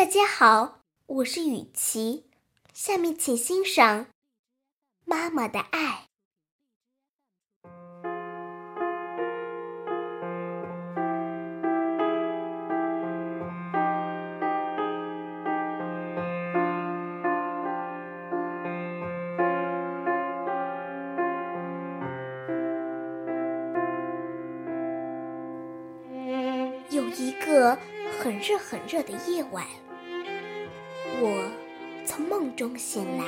大家好，我是雨琪，下面请欣赏《妈妈的爱》。有一个很热很热的夜晚，我从梦中醒来，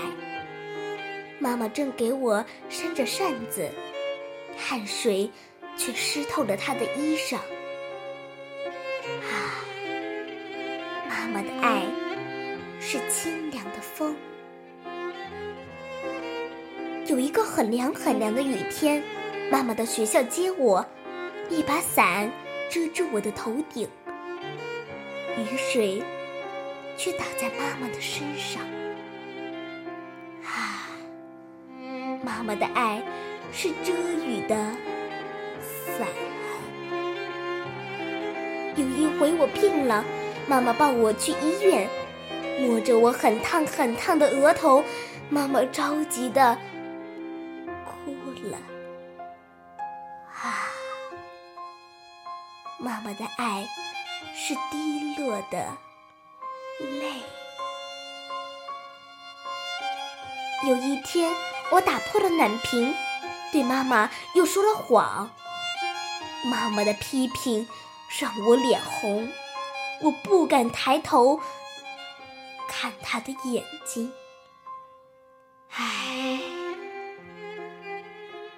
妈妈正给我扇着扇子，汗水却湿透了她的衣裳。啊，妈妈的爱是清凉的风。有一个很凉很凉的雨天，妈妈到学校接我，一把伞。遮住我的头顶，雨水却打在妈妈的身上。啊，妈妈的爱是遮雨的伞。有一回我病了，妈妈抱我去医院，摸着我很烫很烫的额头，妈妈着急的哭了。啊。妈妈的爱是滴落的累。有一天，我打破了暖瓶，对妈妈又说了谎。妈妈的批评让我脸红，我不敢抬头看她的眼睛。唉，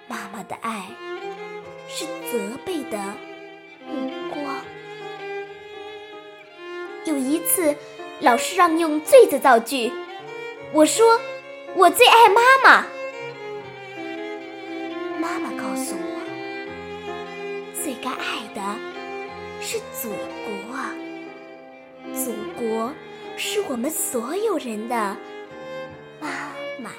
妈妈的爱是责备的。目光。有一次，老师让用“最”字造句，我说：“我最爱妈妈。”妈妈告诉我，最该爱的是祖国，祖国是我们所有人的妈妈。